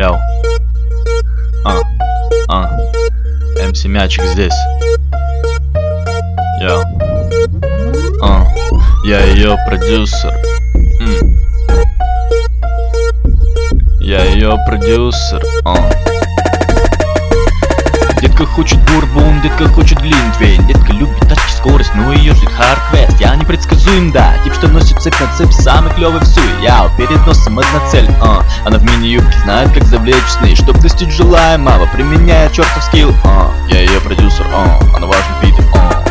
Яу. А, а. МС Мячик здесь. Яу. А, я ее продюсер. М. Я ее продюсер. А. Детка хочет бурбон, детка хочет глинтвейн Детка любит тачки, скорость, но ее ждет хардквест Я непредсказуем, да, тип, что носит цепь на цепь Самый клевый в суе, я перед носом одна цель а. Она в мини-юбке знает, как завлечь сны Чтоб достичь желаемого, применяя чертов скилл а. Я ее продюсер, а. она важный питер а.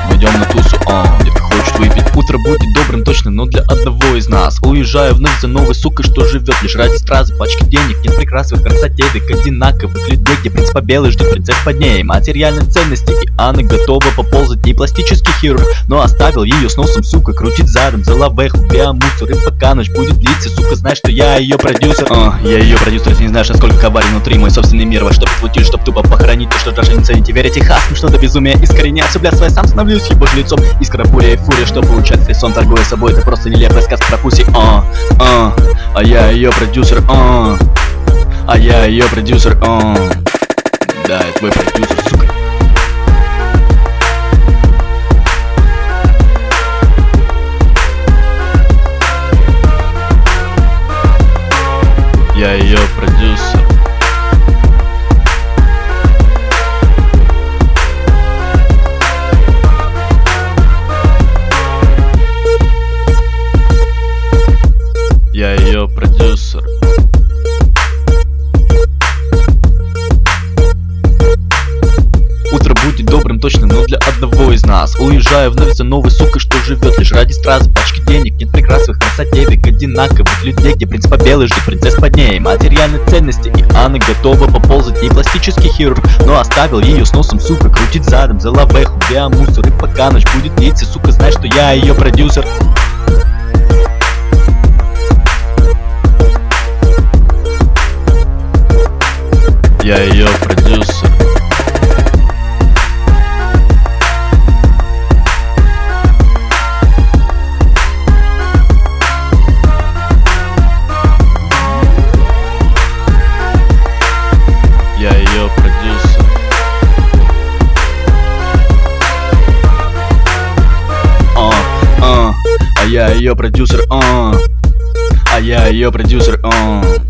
Утро будет добрым точно, но для одного из нас. Уезжаю вновь за новой сукой, что живет лишь ради стразы Пачки денег, нет прекрасных красоте, век одинаковых людей Где принц побелый ждет принцесс под ней. Материальной ценности, и Анна готова поползать Не пластический хирург, но оставил ее с носом, сука Крутит задом, за лавеху, биомусор И пока ночь будет длиться, сука, знаешь, что я ее продюсер. А, Я ее продюсер, ты не знаешь, насколько коварен внутри мой собственный мир. Во что твой чтоб тупо похоронить то, что даже не цените Верите хасм, что до безумия искореняться Бля, своя сам становлюсь его лицом Искра, буря и фурия, что получать лицом Торгуя собой, это просто нелепая сказка про пуси А, а, а я ее продюсер, а. А я ее продюсер, а. Да, я твой продюсер, сука. Я ее продюсер. Я ее продюсер. Утро будет добрым точно, но для одного из нас. Уезжаю вновь за новой сукой, что живет лишь ради стразы Пачки денег, нет прекрасных красоте, век одинаковых людей Где принц побелый ждет принцесс под ней. Материальной ценности, и Анна готова поползать Не пластический хирург, но оставил ее с носом, сука Крутит задом, за лавеху, биомусор И пока ночь будет длиться, сука, знай, что я ее продюсер Я ее продюсер. Я ее продюсер. А, а, а я ее продюсер, а, а я ее продюсер, а.